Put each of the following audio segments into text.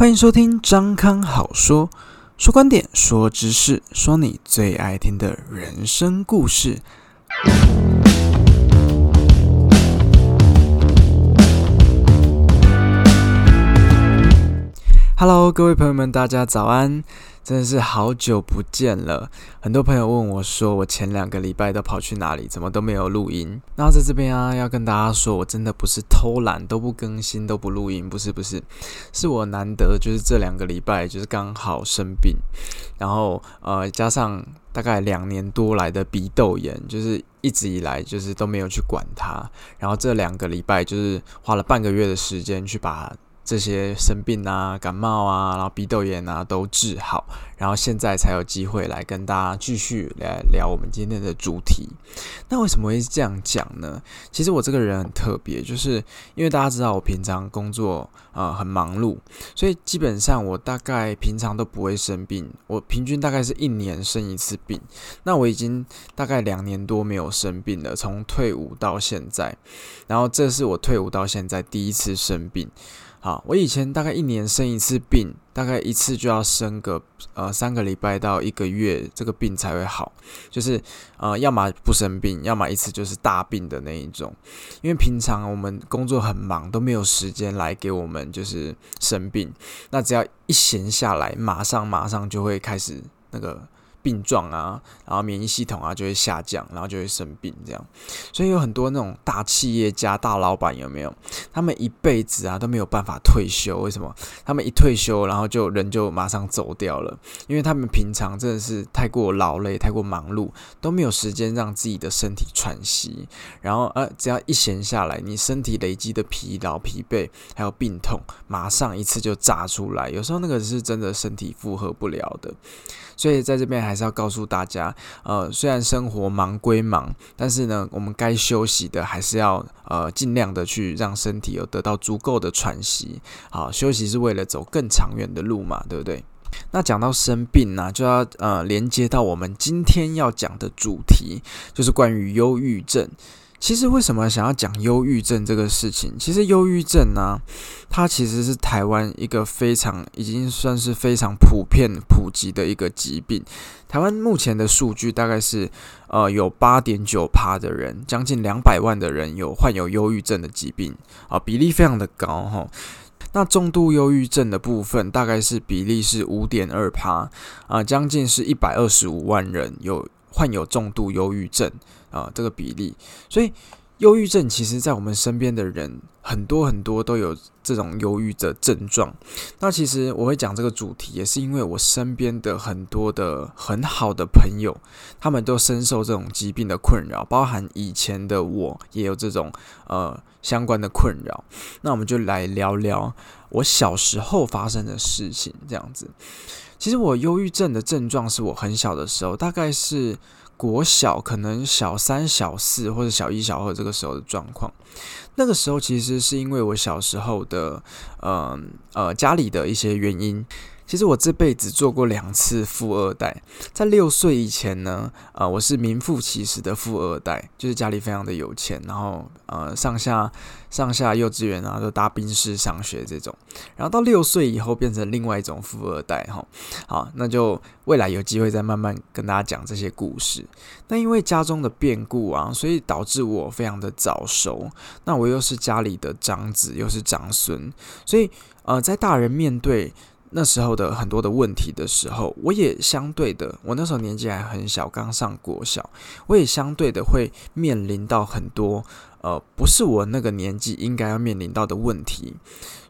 欢迎收听张康好说，说观点，说知识，说你最爱听的人生故事。Hello，各位朋友们，大家早安！真的是好久不见了，很多朋友问我说，我前两个礼拜都跑去哪里，怎么都没有录音？那在这边啊，要跟大家说，我真的不是偷懒，都不更新，都不录音，不是不是，是我难得就是这两个礼拜就是刚好生病，然后呃加上大概两年多来的鼻窦炎，就是一直以来就是都没有去管它，然后这两个礼拜就是花了半个月的时间去把。这些生病啊、感冒啊，然后鼻窦炎啊都治好，然后现在才有机会来跟大家继续来聊我们今天的主题。那为什么会这样讲呢？其实我这个人很特别，就是因为大家知道我平常工作啊很忙碌，所以基本上我大概平常都不会生病。我平均大概是一年生一次病。那我已经大概两年多没有生病了，从退伍到现在，然后这是我退伍到现在第一次生病。好，我以前大概一年生一次病，大概一次就要生个呃三个礼拜到一个月，这个病才会好。就是呃，要么不生病，要么一次就是大病的那一种。因为平常我们工作很忙，都没有时间来给我们就是生病。那只要一闲下来，马上马上就会开始那个。病状啊，然后免疫系统啊就会下降，然后就会生病这样，所以有很多那种大企业家、大老板有没有？他们一辈子啊都没有办法退休，为什么？他们一退休，然后就人就马上走掉了，因为他们平常真的是太过劳累、太过忙碌，都没有时间让自己的身体喘息。然后呃，只要一闲下来，你身体累积的疲劳、疲惫还有病痛，马上一次就炸出来。有时候那个是真的身体负荷不了的。所以在这边还是要告诉大家，呃，虽然生活忙归忙，但是呢，我们该休息的还是要呃尽量的去让身体有得到足够的喘息。好，休息是为了走更长远的路嘛，对不对？那讲到生病呢，就要呃连接到我们今天要讲的主题，就是关于忧郁症。其实为什么想要讲忧郁症这个事情？其实忧郁症呢，它其实是台湾一个非常已经算是非常普遍普及的一个疾病。台湾目前的数据大概是，呃，有八点九趴的人，将近两百万的人有患有忧郁症的疾病啊，比例非常的高哈。那重度忧郁症的部分大概是比例是五点二趴啊，将近是一百二十五万人有患有重度忧郁症。啊，这个比例，所以忧郁症其实，在我们身边的人很多很多都有这种忧郁的症状。那其实我会讲这个主题，也是因为我身边的很多的很好的朋友，他们都深受这种疾病的困扰，包含以前的我也有这种呃相关的困扰。那我们就来聊聊我小时候发生的事情，这样子。其实我忧郁症的症状是我很小的时候，大概是。国小可能小三、小四或者小一、小二这个时候的状况，那个时候其实是因为我小时候的，呃呃家里的一些原因。其实我这辈子做过两次富二代，在六岁以前呢，呃，我是名副其实的富二代，就是家里非常的有钱，然后呃上下上下幼稚园啊都搭宾士上学这种。然后到六岁以后变成另外一种富二代哈，好，那就未来有机会再慢慢跟大家讲这些故事。那因为家中的变故啊，所以导致我非常的早熟。那我又是家里的长子，又是长孙，所以呃在大人面对。那时候的很多的问题的时候，我也相对的，我那时候年纪还很小，刚上国小，我也相对的会面临到很多。呃，不是我那个年纪应该要面临到的问题，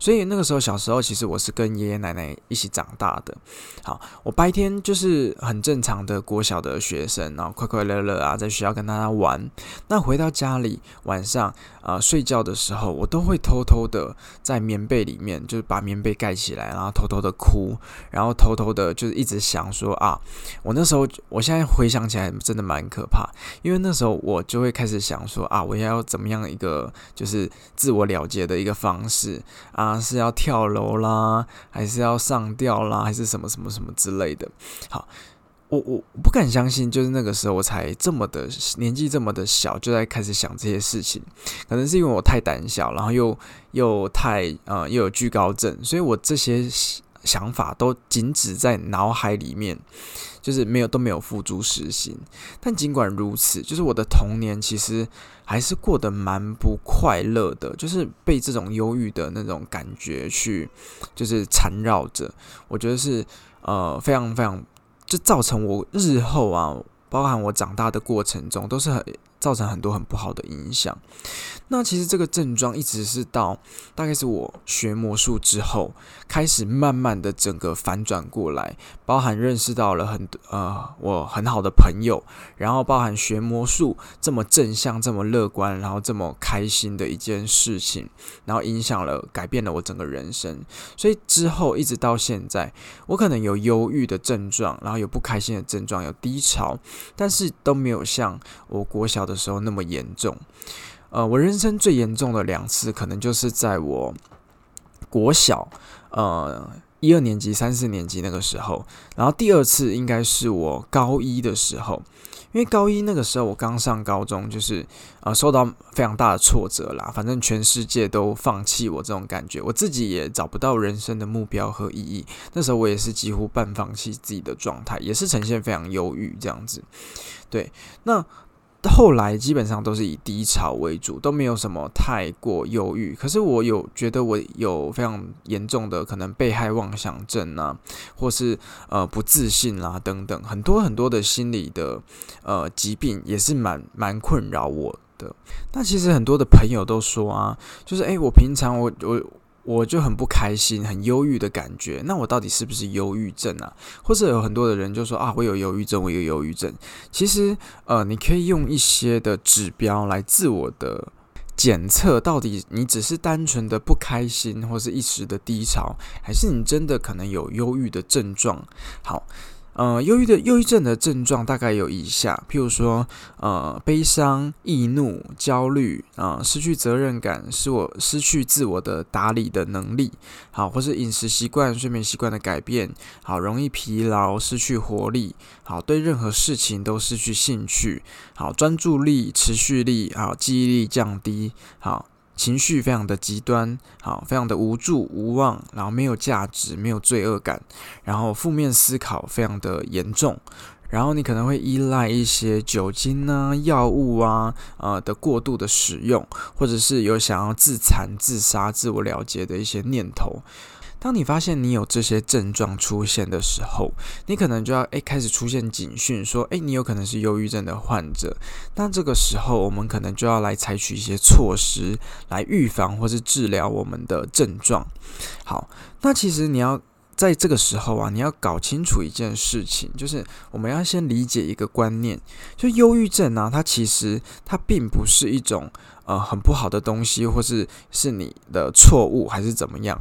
所以那个时候小时候，其实我是跟爷爷奶奶一起长大的。好，我白天就是很正常的国小的学生，然后快快乐乐啊，在学校跟大家玩。那回到家里，晚上啊睡觉的时候，我都会偷偷的在棉被里面，就是把棉被盖起来，然后偷偷的哭，然后偷偷的，就是一直想说啊，我那时候，我现在回想起来，真的蛮可怕，因为那时候我就会开始想说啊，我要怎。么样一个就是自我了结的一个方式啊？是要跳楼啦，还是要上吊啦，还是什么什么什么之类的？好，我我不敢相信，就是那个时候我才这么的年纪这么的小，就在开始想这些事情。可能是因为我太胆小，然后又又太呃又有惧高症，所以我这些想法都仅止在脑海里面，就是没有都没有付诸实行。但尽管如此，就是我的童年其实还是过得蛮不快乐的，就是被这种忧郁的那种感觉去就是缠绕着。我觉得是呃非常非常。就造成我日后啊，包含我长大的过程中，都是很。造成很多很不好的影响。那其实这个症状一直是到大概是我学魔术之后，开始慢慢的整个反转过来，包含认识到了很呃我很好的朋友，然后包含学魔术这么正向、这么乐观，然后这么开心的一件事情，然后影响了、改变了我整个人生。所以之后一直到现在，我可能有忧郁的症状，然后有不开心的症状，有低潮，但是都没有像我国小。的时候那么严重，呃，我人生最严重的两次，可能就是在我国小，呃，一二年级、三四年级那个时候，然后第二次应该是我高一的时候，因为高一那个时候我刚上高中，就是呃受到非常大的挫折啦，反正全世界都放弃我这种感觉，我自己也找不到人生的目标和意义，那时候我也是几乎半放弃自己的状态，也是呈现非常忧郁这样子，对，那。后来基本上都是以低潮为主，都没有什么太过忧郁。可是我有觉得我有非常严重的可能被害妄想症啊，或是呃不自信啦等等，很多很多的心理的呃疾病也是蛮蛮困扰我的。那其实很多的朋友都说啊，就是诶，我平常我我。我就很不开心，很忧郁的感觉。那我到底是不是忧郁症啊？或者有很多的人就说啊，我有忧郁症，我有忧郁症。其实，呃，你可以用一些的指标来自我的检测，到底你只是单纯的不开心，或是一时的低潮，还是你真的可能有忧郁的症状？好。呃，忧郁的忧郁症的症状大概有以下，譬如说，呃，悲伤、易怒、焦虑，啊，失去责任感，使我失去自我的打理的能力，好，或是饮食习惯、睡眠习惯的改变，好，容易疲劳、失去活力，好，对任何事情都失去兴趣，好，专注力、持续力，好，记忆力降低，好。情绪非常的极端，好，非常的无助无望，然后没有价值，没有罪恶感，然后负面思考非常的严重，然后你可能会依赖一些酒精啊、药物啊，呃的过度的使用，或者是有想要自残、自杀、自我了结的一些念头。当你发现你有这些症状出现的时候，你可能就要诶开始出现警讯，说诶你有可能是忧郁症的患者。那这个时候，我们可能就要来采取一些措施来预防或是治疗我们的症状。好，那其实你要。在这个时候啊，你要搞清楚一件事情，就是我们要先理解一个观念，就忧郁症啊，它其实它并不是一种呃很不好的东西，或是是你的错误还是怎么样，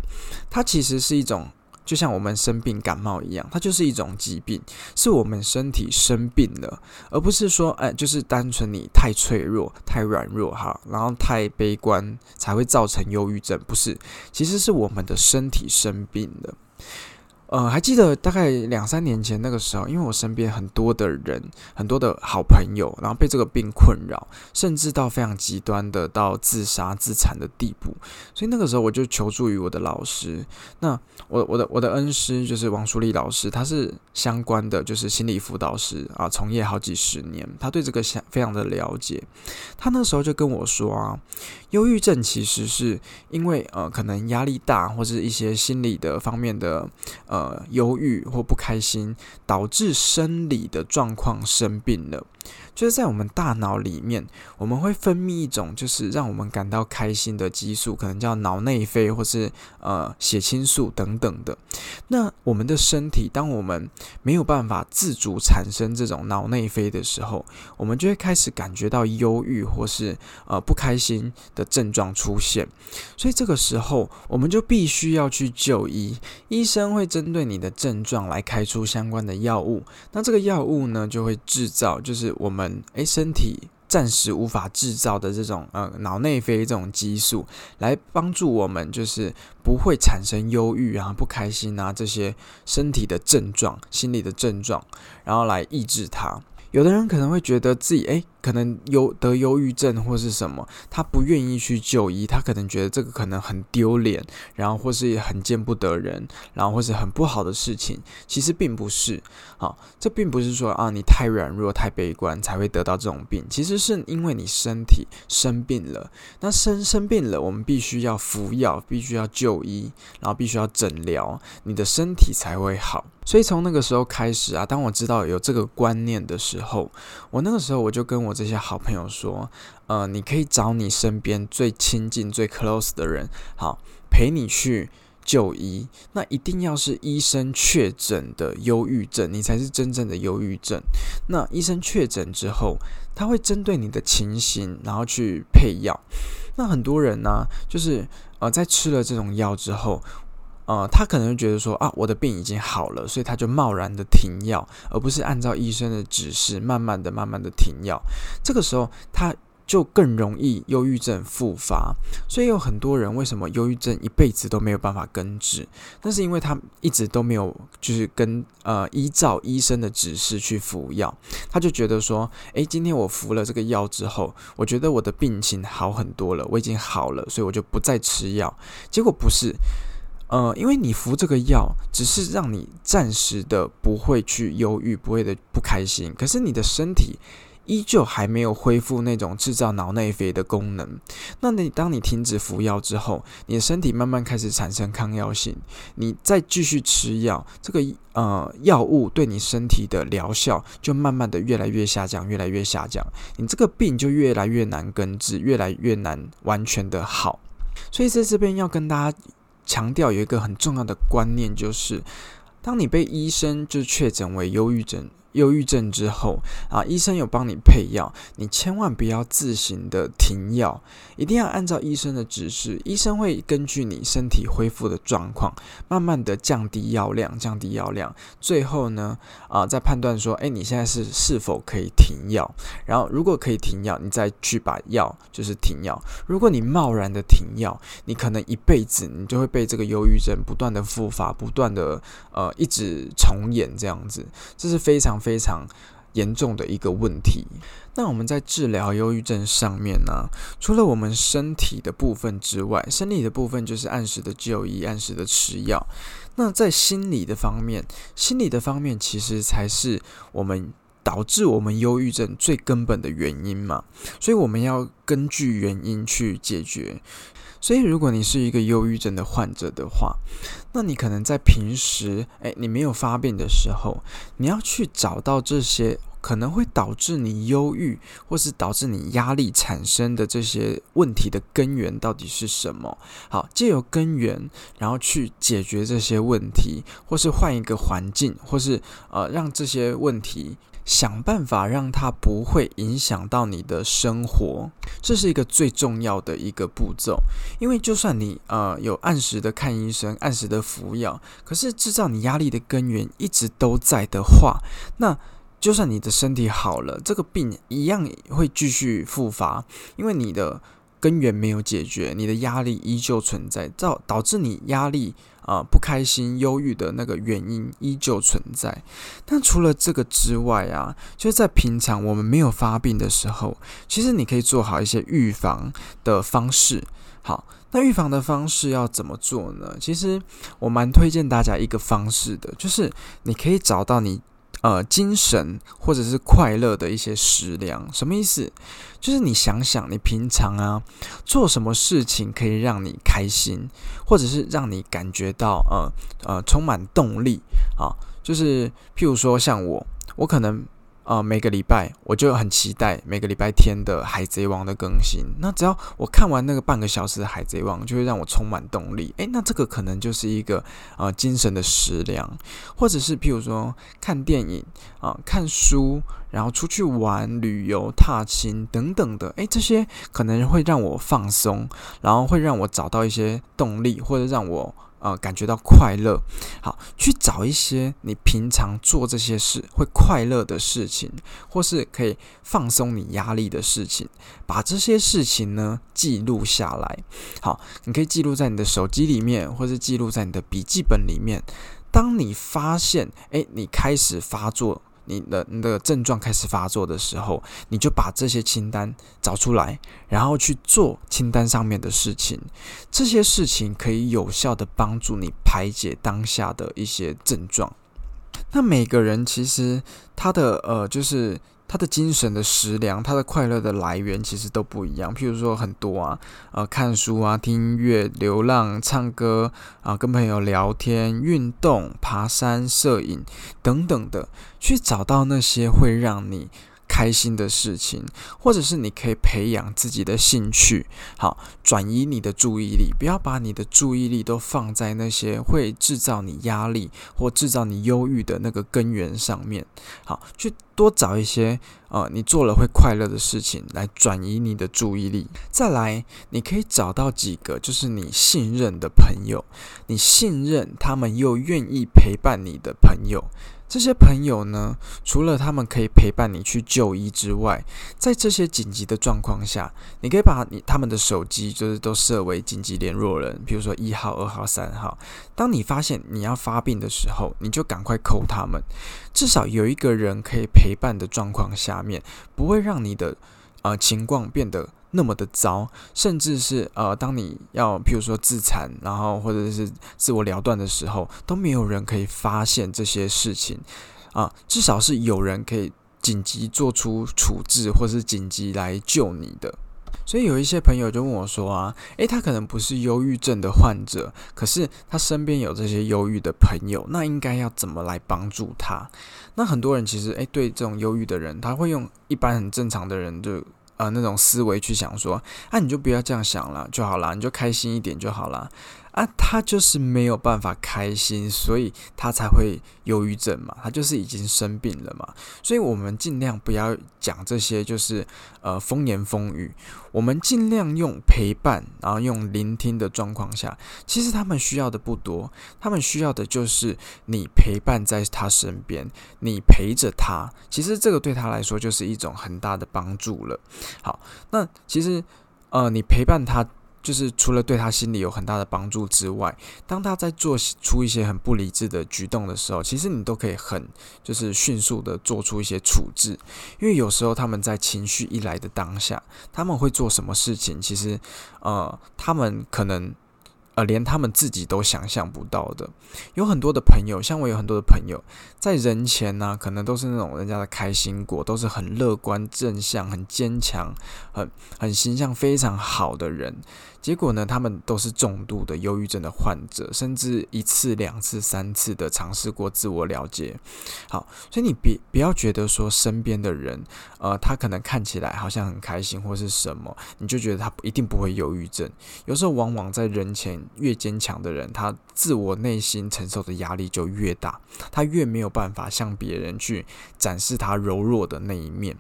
它其实是一种就像我们生病感冒一样，它就是一种疾病，是我们身体生病了，而不是说哎，就是单纯你太脆弱、太软弱哈，然后太悲观才会造成忧郁症，不是，其实是我们的身体生病了。呃，还记得大概两三年前那个时候，因为我身边很多的人，很多的好朋友，然后被这个病困扰，甚至到非常极端的到自杀自残的地步，所以那个时候我就求助于我的老师。那我我的我的恩师就是王淑丽老师，他是相关的就是心理辅导师啊，从业好几十年，他对这个相非常的了解。他那时候就跟我说啊，忧郁症其实是因为呃可能压力大或是一些心理的方面的。呃，忧郁或不开心，导致生理的状况生病了。就是在我们大脑里面，我们会分泌一种就是让我们感到开心的激素，可能叫脑内啡，或是呃血清素等等的。那我们的身体，当我们没有办法自主产生这种脑内啡的时候，我们就会开始感觉到忧郁或是呃不开心的症状出现。所以这个时候，我们就必须要去就医，医生会针对你的症状来开出相关的药物。那这个药物呢，就会制造就是我们诶身体暂时无法制造的这种呃脑内啡这种激素，来帮助我们就是不会产生忧郁啊、不开心啊这些身体的症状、心理的症状，然后来抑制它。有的人可能会觉得自己诶。可能忧得忧郁症或是什么，他不愿意去就医，他可能觉得这个可能很丢脸，然后或是很见不得人，然后或是很不好的事情，其实并不是。好，这并不是说啊你太软弱、太悲观才会得到这种病，其实是因为你身体生病了。那生生病了，我们必须要服药，必须要就医，然后必须要诊疗，你的身体才会好。所以从那个时候开始啊，当我知道有这个观念的时候，我那个时候我就跟我。这些好朋友说，呃，你可以找你身边最亲近、最 close 的人，好陪你去就医。那一定要是医生确诊的忧郁症，你才是真正的忧郁症。那医生确诊之后，他会针对你的情形，然后去配药。那很多人呢，就是呃，在吃了这种药之后。呃，他可能觉得说啊，我的病已经好了，所以他就贸然的停药，而不是按照医生的指示，慢慢的、慢慢的停药。这个时候，他就更容易忧郁症复发。所以有很多人为什么忧郁症一辈子都没有办法根治？那是因为他一直都没有就是跟呃依照医生的指示去服药。他就觉得说，诶，今天我服了这个药之后，我觉得我的病情好很多了，我已经好了，所以我就不再吃药。结果不是。呃，因为你服这个药，只是让你暂时的不会去忧郁，不会的不开心。可是你的身体依旧还没有恢复那种制造脑内啡的功能。那你当你停止服药之后，你的身体慢慢开始产生抗药性，你再继续吃药，这个呃药物对你身体的疗效就慢慢的越来越下降，越来越下降，你这个病就越来越难根治，越来越难完全的好。所以在这边要跟大家。强调有一个很重要的观念，就是当你被医生就确诊为忧郁症。忧郁症之后啊，医生有帮你配药，你千万不要自行的停药，一定要按照医生的指示。医生会根据你身体恢复的状况，慢慢的降低药量，降低药量，最后呢啊，再判断说，哎，你现在是是否可以停药？然后如果可以停药，你再去把药就是停药。如果你贸然的停药，你可能一辈子你就会被这个忧郁症不断的复发，不断的呃一直重演这样子，这是非常。非非常严重的一个问题。那我们在治疗忧郁症上面呢，除了我们身体的部分之外，生理的部分就是按时的就医、按时的吃药。那在心理的方面，心理的方面其实才是我们导致我们忧郁症最根本的原因嘛。所以我们要根据原因去解决。所以，如果你是一个忧郁症的患者的话，那你可能在平时，诶，你没有发病的时候，你要去找到这些可能会导致你忧郁，或是导致你压力产生的这些问题的根源到底是什么？好，借由根源，然后去解决这些问题，或是换一个环境，或是呃，让这些问题。想办法让它不会影响到你的生活，这是一个最重要的一个步骤。因为就算你呃有按时的看医生，按时的服药，可是制造你压力的根源一直都在的话，那就算你的身体好了，这个病一样会继续复发，因为你的根源没有解决，你的压力依旧存在，造导致你压力。啊，不开心、忧郁的那个原因依旧存在。但除了这个之外啊，就是在平常我们没有发病的时候，其实你可以做好一些预防的方式。好，那预防的方式要怎么做呢？其实我蛮推荐大家一个方式的，就是你可以找到你。呃，精神或者是快乐的一些食粮，什么意思？就是你想想，你平常啊做什么事情可以让你开心，或者是让你感觉到呃呃充满动力啊？就是譬如说，像我，我可能。啊，每个礼拜我就很期待每个礼拜天的《海贼王》的更新。那只要我看完那个半个小时的《海贼王》，就会让我充满动力。诶，那这个可能就是一个呃精神的食粮，或者是譬如说看电影啊、看书，然后出去玩、旅游、踏青等等的。诶，这些可能会让我放松，然后会让我找到一些动力，或者让我呃感觉到快乐。好，去找一些你平常做这些事会快乐的事情，或是可以放松你压力的事情，把这些事情呢记录下来。好，你可以记录在你的手机里面，或是记录在你的笔记本里面。当你发现，诶，你开始发作。你的你的症状开始发作的时候，你就把这些清单找出来，然后去做清单上面的事情。这些事情可以有效的帮助你排解当下的一些症状。那每个人其实他的呃，就是。他的精神的食粮，他的快乐的来源其实都不一样。譬如说很多啊，呃，看书啊，听音乐、流浪、唱歌啊，跟朋友聊天、运动、爬山、摄影等等的，去找到那些会让你。开心的事情，或者是你可以培养自己的兴趣，好转移你的注意力，不要把你的注意力都放在那些会制造你压力或制造你忧郁的那个根源上面。好，去多找一些呃你做了会快乐的事情来转移你的注意力。再来，你可以找到几个就是你信任的朋友，你信任他们又愿意陪伴你的朋友。这些朋友呢，除了他们可以陪伴你去就医之外，在这些紧急的状况下，你可以把你他们的手机就是都设为紧急联络人，比如说一号、二号、三号。当你发现你要发病的时候，你就赶快扣他们，至少有一个人可以陪伴的状况下面，不会让你的呃情况变得。那么的糟，甚至是呃，当你要譬如说自残，然后或者是自我了断的时候，都没有人可以发现这些事情啊，至少是有人可以紧急做出处置，或是紧急来救你的。所以有一些朋友就问我说啊，诶，他可能不是忧郁症的患者，可是他身边有这些忧郁的朋友，那应该要怎么来帮助他？那很多人其实诶，对这种忧郁的人，他会用一般很正常的人就。呃，那种思维去想说，啊，你就不要这样想了就好了，你就开心一点就好了。啊，他就是没有办法开心，所以他才会忧郁症嘛，他就是已经生病了嘛。所以我们尽量不要讲这些，就是呃风言风语。我们尽量用陪伴，然后用聆听的状况下，其实他们需要的不多，他们需要的就是你陪伴在他身边，你陪着他。其实这个对他来说就是一种很大的帮助了。好，那其实呃，你陪伴他。就是除了对他心里有很大的帮助之外，当他在做出一些很不理智的举动的时候，其实你都可以很就是迅速的做出一些处置，因为有时候他们在情绪一来的当下，他们会做什么事情，其实呃，他们可能。呃，连他们自己都想象不到的，有很多的朋友，像我有很多的朋友，在人前呢，可能都是那种人家的开心果，都是很乐观、正向、很坚强、很很形象非常好的人。结果呢，他们都是重度的忧郁症的患者，甚至一次、两次、三次的尝试过自我了解。好，所以你别不要觉得说身边的人，呃，他可能看起来好像很开心或是什么，你就觉得他一定不会忧郁症。有时候往往在人前越坚强的人，他自我内心承受的压力就越大，他越没有办法向别人去展示他柔弱的那一面。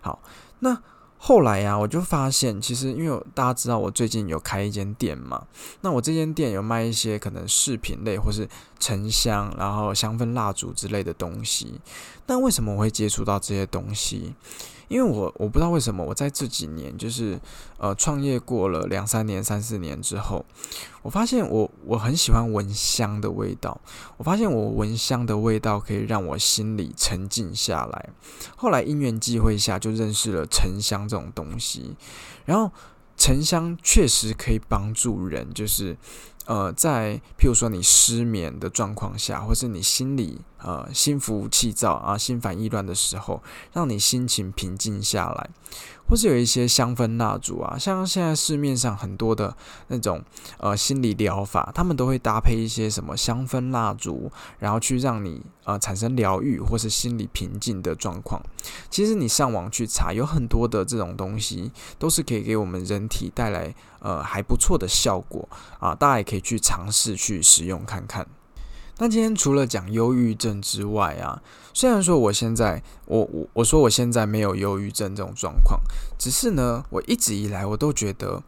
好，那。后来呀，我就发现，其实因为大家知道我最近有开一间店嘛，那我这间店有卖一些可能饰品类或是沉香，然后香氛蜡烛之类的东西。那为什么我会接触到这些东西？因为我我不知道为什么我在这几年就是呃创业过了两三年三四年之后，我发现我我很喜欢闻香的味道。我发现我闻香的味道可以让我心里沉静下来。后来因缘际会下就认识了沉香这种东西，然后沉香确实可以帮助人，就是。呃，在譬如说你失眠的状况下，或是你心里呃心浮气躁啊、心烦意乱的时候，让你心情平静下来。或是有一些香氛蜡烛啊，像现在市面上很多的那种呃心理疗法，他们都会搭配一些什么香氛蜡烛，然后去让你呃产生疗愈或是心理平静的状况。其实你上网去查，有很多的这种东西都是可以给我们人体带来呃还不错的效果啊，大家也可以去尝试去使用看看。那今天除了讲忧郁症之外啊，虽然说我现在我我我说我现在没有忧郁症这种状况，只是呢，我一直以来我都觉得，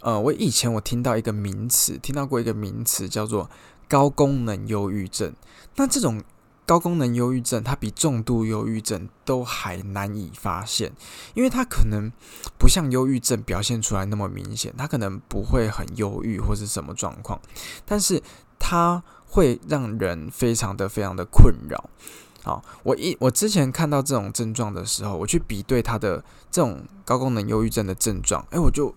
呃，我以前我听到一个名词，听到过一个名词叫做高功能忧郁症。那这种高功能忧郁症，它比重度忧郁症都还难以发现，因为它可能不像忧郁症表现出来那么明显，它可能不会很忧郁或是什么状况，但是它会让人非常的非常的困扰。好，我一我之前看到这种症状的时候，我去比对他的这种高功能忧郁症的症状，诶，我就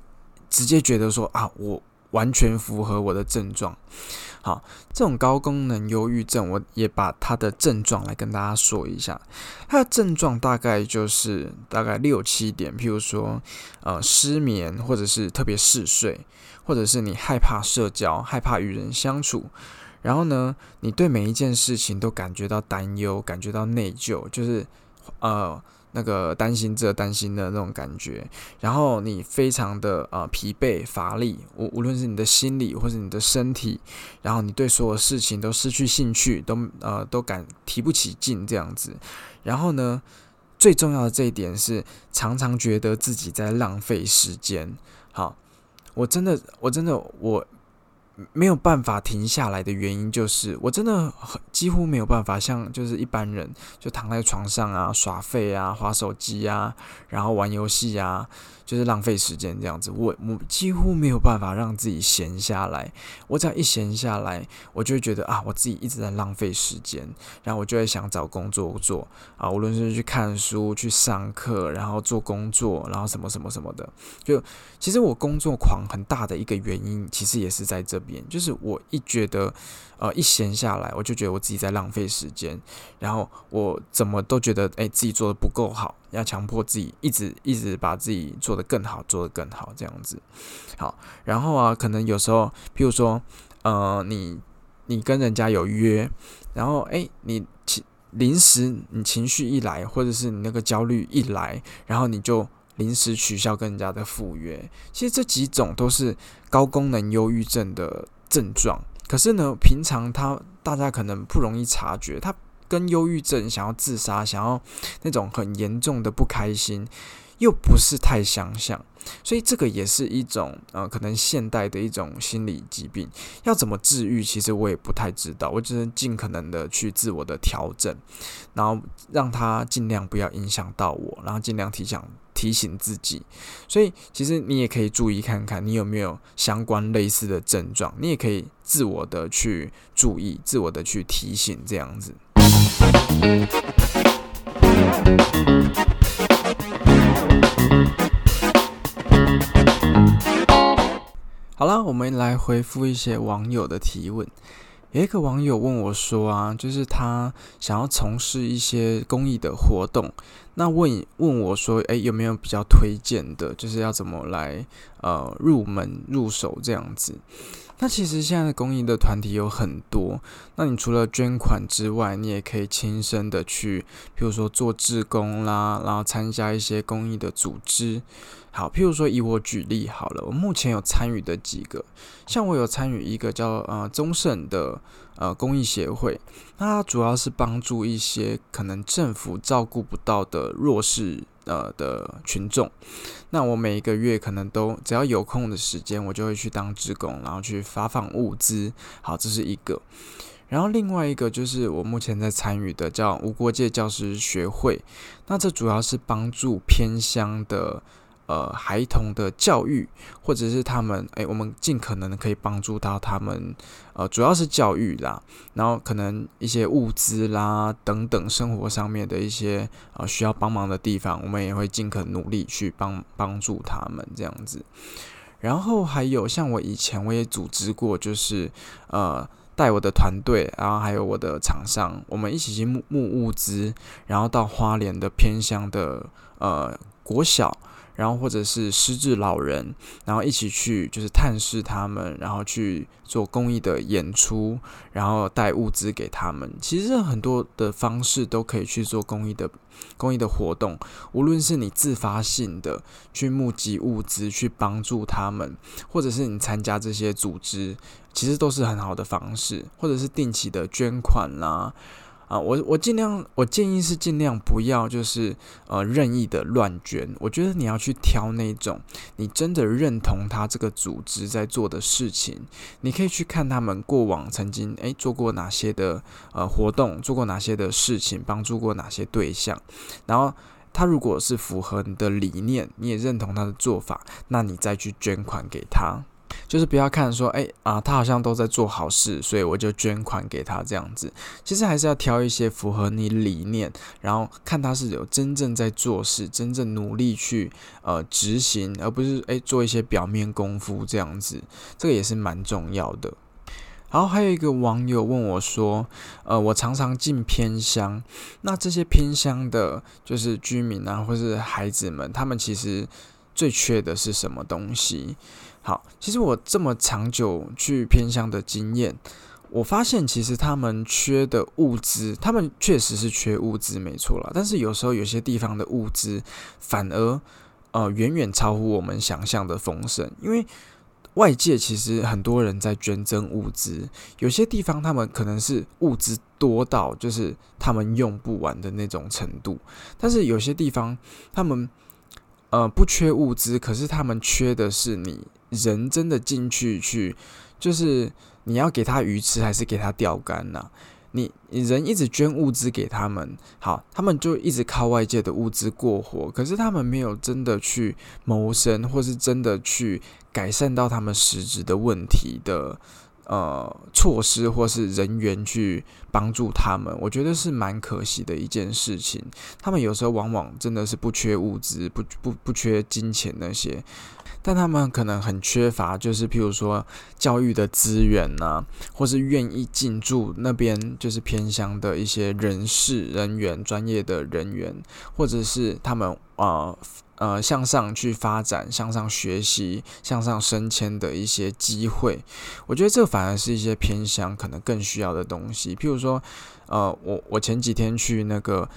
直接觉得说啊，我完全符合我的症状。好，这种高功能忧郁症，我也把它的症状来跟大家说一下。它的症状大概就是大概六七点，譬如说，呃，失眠，或者是特别嗜睡，或者是你害怕社交，害怕与人相处。然后呢，你对每一件事情都感觉到担忧，感觉到内疚，就是呃那个担心这担心的那种感觉。然后你非常的呃疲惫乏力，无无论是你的心理或者你的身体，然后你对所有事情都失去兴趣，都呃都感提不起劲这样子。然后呢，最重要的这一点是，常常觉得自己在浪费时间。好，我真的，我真的，我。没有办法停下来的原因，就是我真的几乎没有办法像就是一般人，就躺在床上啊耍废啊划手机啊，然后玩游戏啊。就是浪费时间这样子，我我几乎没有办法让自己闲下来。我只要一闲下来，我就会觉得啊，我自己一直在浪费时间，然后我就会想找工作做啊，无论是去看书、去上课，然后做工作，然后什么什么什么的。就其实我工作狂很大的一个原因，其实也是在这边，就是我一觉得。呃，一闲下来，我就觉得我自己在浪费时间，然后我怎么都觉得，哎，自己做的不够好，要强迫自己一直一直把自己做的更好，做的更好这样子。好，然后啊，可能有时候，譬如说，呃，你你跟人家有约，然后哎，你情临时你情绪一来，或者是你那个焦虑一来，然后你就临时取消跟人家的赴约。其实这几种都是高功能忧郁症的症状。可是呢，平常他大家可能不容易察觉，他跟忧郁症、想要自杀、想要那种很严重的不开心，又不是太相像，所以这个也是一种呃，可能现代的一种心理疾病。要怎么治愈，其实我也不太知道，我只能尽可能的去自我的调整，然后让他尽量不要影响到我，然后尽量提醒。提醒自己，所以其实你也可以注意看看，你有没有相关类似的症状，你也可以自我的去注意，自我的去提醒，这样子。好了，我们来回复一些网友的提问。有一个网友问我说：“啊，就是他想要从事一些公益的活动，那问问我说，诶，有没有比较推荐的？就是要怎么来呃入门入手这样子？那其实现在的公益的团体有很多，那你除了捐款之外，你也可以亲身的去，比如说做志工啦，然后参加一些公益的组织。”好，譬如说以我举例好了，我目前有参与的几个，像我有参与一个叫呃中盛的呃公益协会，那它主要是帮助一些可能政府照顾不到的弱势呃的群众，那我每一个月可能都只要有空的时间，我就会去当职工，然后去发放物资。好，这是一个，然后另外一个就是我目前在参与的叫无国界教师学会，那这主要是帮助偏乡的。呃，孩童的教育，或者是他们，诶，我们尽可能的可以帮助到他们，呃，主要是教育啦，然后可能一些物资啦等等生活上面的一些呃需要帮忙的地方，我们也会尽可努力去帮帮助他们这样子。然后还有像我以前我也组织过，就是呃带我的团队，然后还有我的厂商，我们一起去募募物资，然后到花莲的偏乡的呃国小。然后或者是失智老人，然后一起去就是探视他们，然后去做公益的演出，然后带物资给他们。其实很多的方式都可以去做公益的 公益的活动，无论是你自发性的去募集物资去帮助他们，或者是你参加这些组织，其实都是很好的方式，或者是定期的捐款啦。啊，啊我我尽量，我建议是尽量不要就是呃任意的乱捐。我觉得你要去挑那种你真的认同他这个组织在做的事情，你可以去看他们过往曾经诶做过哪些的呃活动，做过哪些的事情，帮助过哪些对象，然后他如果是符合你的理念，你也认同他的做法，那你再去捐款给他。就是不要看说，哎啊，他好像都在做好事，所以我就捐款给他这样子。其实还是要挑一些符合你理念，然后看他是有真正在做事，真正努力去呃执行，而不是哎做一些表面功夫这样子。这个也是蛮重要的。然后还有一个网友问我说，呃，我常常进偏乡，那这些偏乡的，就是居民啊，或是孩子们，他们其实最缺的是什么东西？好，其实我这么长久去偏乡的经验，我发现其实他们缺的物资，他们确实是缺物资，没错啦。但是有时候有些地方的物资反而呃远远超乎我们想象的丰盛，因为外界其实很多人在捐赠物资，有些地方他们可能是物资多到就是他们用不完的那种程度，但是有些地方他们呃不缺物资，可是他们缺的是你。人真的进去去，就是你要给他鱼吃，还是给他钓竿呢？你你人一直捐物资给他们，好，他们就一直靠外界的物资过活，可是他们没有真的去谋生，或是真的去改善到他们实质的问题的。呃，措施或是人员去帮助他们，我觉得是蛮可惜的一件事情。他们有时候往往真的是不缺物资，不不不缺金钱那些，但他们可能很缺乏，就是譬如说教育的资源呐，或是愿意进驻那边就是偏乡的一些人事人员、专业的人员，或者是他们啊。呃向上去发展、向上学习、向上升迁的一些机会，我觉得这反而是一些偏向可能更需要的东西。譬如说，呃，我我前几天去那个。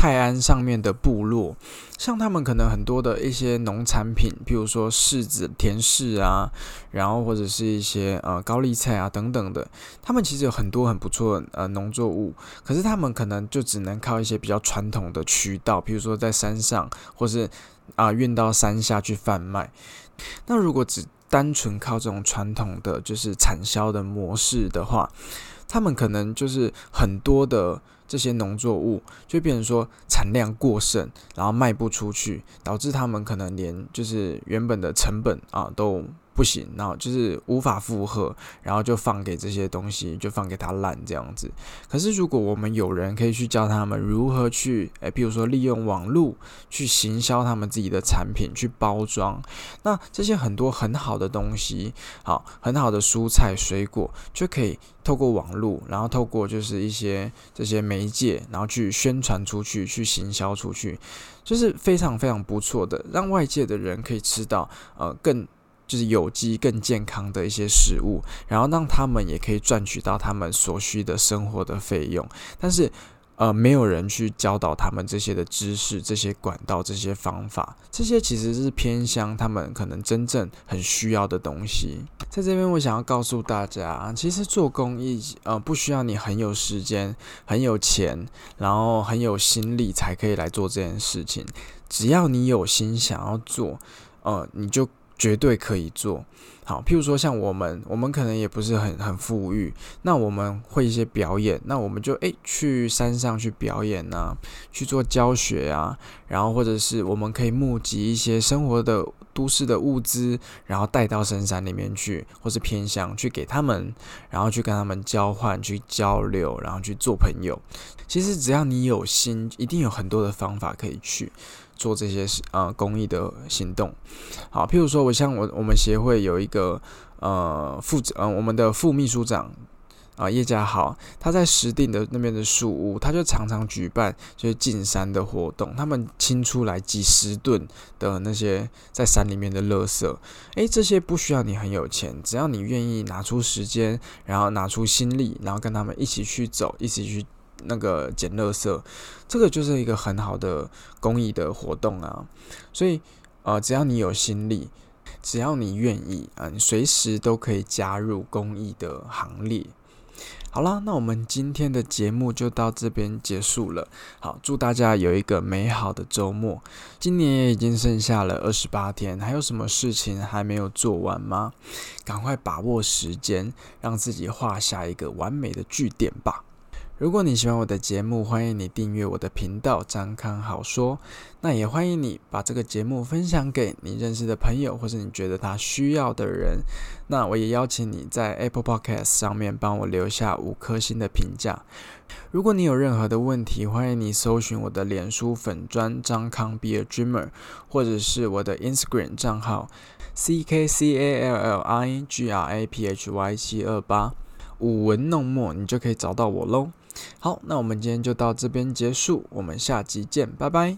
泰安上面的部落，像他们可能很多的一些农产品，譬如说柿子、甜柿啊，然后或者是一些呃高丽菜啊等等的，他们其实有很多很不错的呃农作物，可是他们可能就只能靠一些比较传统的渠道，譬如说在山上，或是啊运到山下去贩卖。那如果只单纯靠这种传统的就是产销的模式的话，他们可能就是很多的。这些农作物就变成说产量过剩，然后卖不出去，导致他们可能连就是原本的成本啊都。不行，然后就是无法负荷，然后就放给这些东西，就放给他烂这样子。可是如果我们有人可以去教他们如何去，诶，比如说利用网络去行销他们自己的产品，去包装，那这些很多很好的东西，好，很好的蔬菜水果，就可以透过网络，然后透过就是一些这些媒介，然后去宣传出去，去行销出去，就是非常非常不错的，让外界的人可以吃到，呃，更。就是有机更健康的一些食物，然后让他们也可以赚取到他们所需的生活的费用。但是，呃，没有人去教导他们这些的知识、这些管道、这些方法，这些其实是偏向他们可能真正很需要的东西。在这边，我想要告诉大家，其实做公益，呃，不需要你很有时间、很有钱，然后很有心力才可以来做这件事情。只要你有心想要做，呃，你就。绝对可以做好，譬如说像我们，我们可能也不是很很富裕，那我们会一些表演，那我们就诶去山上去表演呐，去做教学啊，然后或者是我们可以募集一些生活的都市的物资，然后带到深山里面去，或是偏乡去给他们，然后去跟他们交换、去交流，然后去做朋友。其实只要你有心，一定有很多的方法可以去。做这些呃公益的行动，好，譬如说，我像我我们协会有一个呃副嗯我们的副秘书长，啊，叶家豪他在石定的那边的树屋，他就常常举办就是进山的活动，他们清出来几十吨的那些在山里面的垃圾，诶，这些不需要你很有钱，只要你愿意拿出时间，然后拿出心力，然后跟他们一起去走，一起去那个捡垃圾，这个就是一个很好的公益的活动啊，所以呃，只要你有心力。只要你愿意啊，你随时都可以加入公益的行列。好啦，那我们今天的节目就到这边结束了。好，祝大家有一个美好的周末。今年也已经剩下了二十八天，还有什么事情还没有做完吗？赶快把握时间，让自己画下一个完美的句点吧。如果你喜欢我的节目，欢迎你订阅我的频道张康好说。那也欢迎你把这个节目分享给你认识的朋友，或是你觉得他需要的人。那我也邀请你在 Apple Podcast 上面帮我留下五颗星的评价。如果你有任何的问题，欢迎你搜寻我的脸书粉砖张康 Be a Dreamer，或者是我的 Instagram 账号 C K C A L L I G R A P H Y 七二八，舞文弄墨，你就可以找到我喽。好那我们今天就到这边结束我们下集见拜拜。